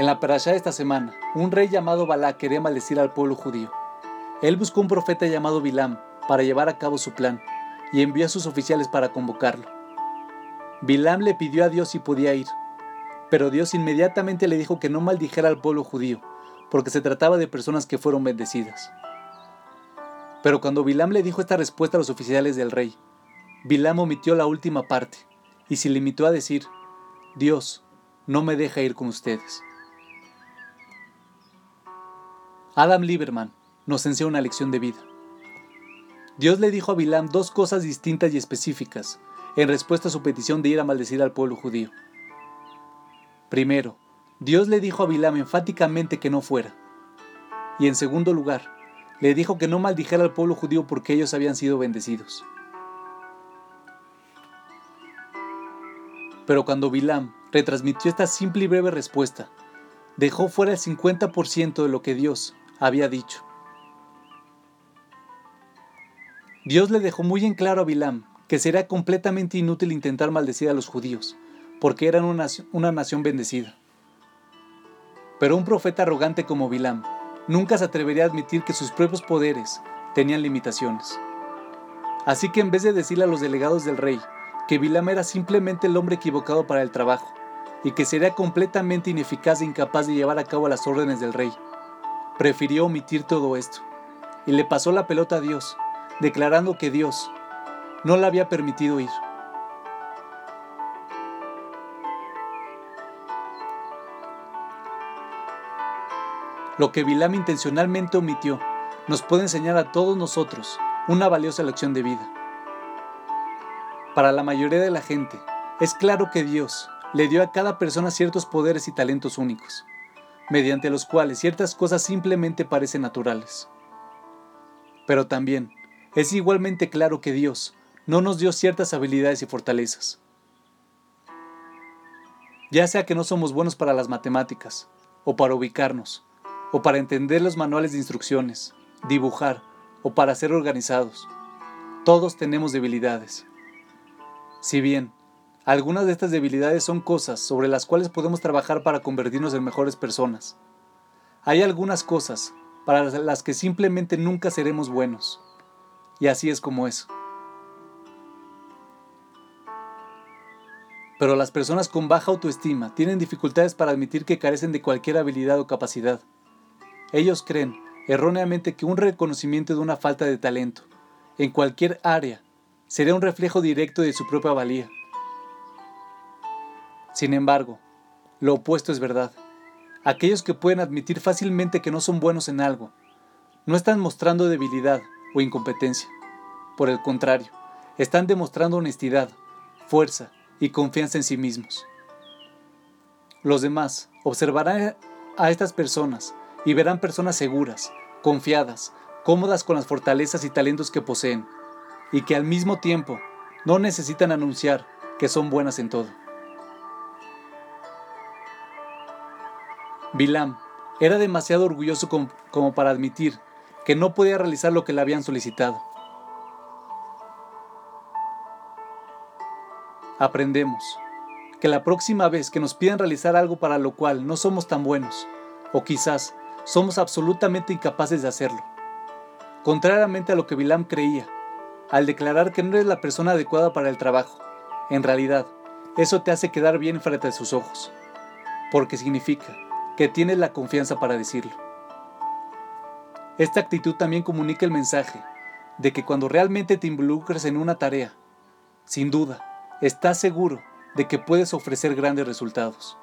En la parashá de esta semana, un rey llamado Balá quería maldecir al pueblo judío. Él buscó un profeta llamado Bilam para llevar a cabo su plan y envió a sus oficiales para convocarlo. Bilam le pidió a Dios si podía ir, pero Dios inmediatamente le dijo que no maldijera al pueblo judío, porque se trataba de personas que fueron bendecidas. Pero cuando Bilam le dijo esta respuesta a los oficiales del rey, Bilam omitió la última parte y se limitó a decir, Dios no me deja ir con ustedes. Adam Lieberman nos enseña una lección de vida. Dios le dijo a Bilam dos cosas distintas y específicas en respuesta a su petición de ir a maldecir al pueblo judío. Primero, Dios le dijo a Bilam enfáticamente que no fuera. Y en segundo lugar, le dijo que no maldijera al pueblo judío porque ellos habían sido bendecidos. Pero cuando Bilam retransmitió esta simple y breve respuesta, dejó fuera el 50% de lo que Dios había dicho. Dios le dejó muy en claro a Bilam que sería completamente inútil intentar maldecir a los judíos, porque eran una, una nación bendecida. Pero un profeta arrogante como Bilam nunca se atrevería a admitir que sus propios poderes tenían limitaciones. Así que en vez de decirle a los delegados del rey que Bilam era simplemente el hombre equivocado para el trabajo y que sería completamente ineficaz e incapaz de llevar a cabo las órdenes del rey, prefirió omitir todo esto y le pasó la pelota a Dios declarando que Dios no la había permitido ir. Lo que Bilam intencionalmente omitió nos puede enseñar a todos nosotros una valiosa lección de vida. Para la mayoría de la gente, es claro que Dios le dio a cada persona ciertos poderes y talentos únicos, mediante los cuales ciertas cosas simplemente parecen naturales. Pero también es igualmente claro que Dios no nos dio ciertas habilidades y fortalezas. Ya sea que no somos buenos para las matemáticas, o para ubicarnos, o para entender los manuales de instrucciones, dibujar, o para ser organizados. Todos tenemos debilidades. Si bien, algunas de estas debilidades son cosas sobre las cuales podemos trabajar para convertirnos en mejores personas, hay algunas cosas para las que simplemente nunca seremos buenos. Y así es como es. Pero las personas con baja autoestima tienen dificultades para admitir que carecen de cualquier habilidad o capacidad. Ellos creen erróneamente que un reconocimiento de una falta de talento, en cualquier área, sería un reflejo directo de su propia valía. Sin embargo, lo opuesto es verdad. Aquellos que pueden admitir fácilmente que no son buenos en algo, no están mostrando debilidad, o incompetencia. Por el contrario, están demostrando honestidad, fuerza y confianza en sí mismos. Los demás observarán a estas personas y verán personas seguras, confiadas, cómodas con las fortalezas y talentos que poseen, y que al mismo tiempo no necesitan anunciar que son buenas en todo. Bilam era demasiado orgulloso como, para admitir que no podía realizar lo que le habían solicitado. Aprendemos que la próxima vez que nos pidan realizar algo para lo cual no somos tan buenos, o quizás somos absolutamente incapaces de hacerlo, contrariamente a lo que Bilam creía, al declarar que no eres la persona adecuada para el trabajo, en realidad, eso te hace quedar bien frente a sus ojos, porque significa que tienes la confianza para decirlo. Esta actitud también comunica el mensaje de que cuando realmente te involucres en una tarea, sin duda, estás seguro de que puedes ofrecer grandes resultados.